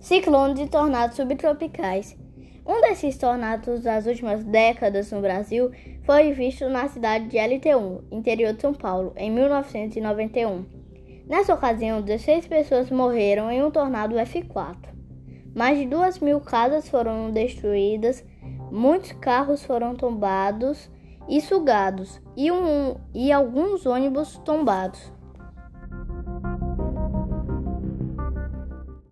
Ciclones e tornados subtropicais. Um desses tornados das últimas décadas no Brasil foi visto na cidade de LT1, interior de São Paulo, em 1991. Nessa ocasião, 16 pessoas morreram em um tornado F4. Mais de 2 mil casas foram destruídas, muitos carros foram tombados e sugados, e, um, e alguns ônibus tombados.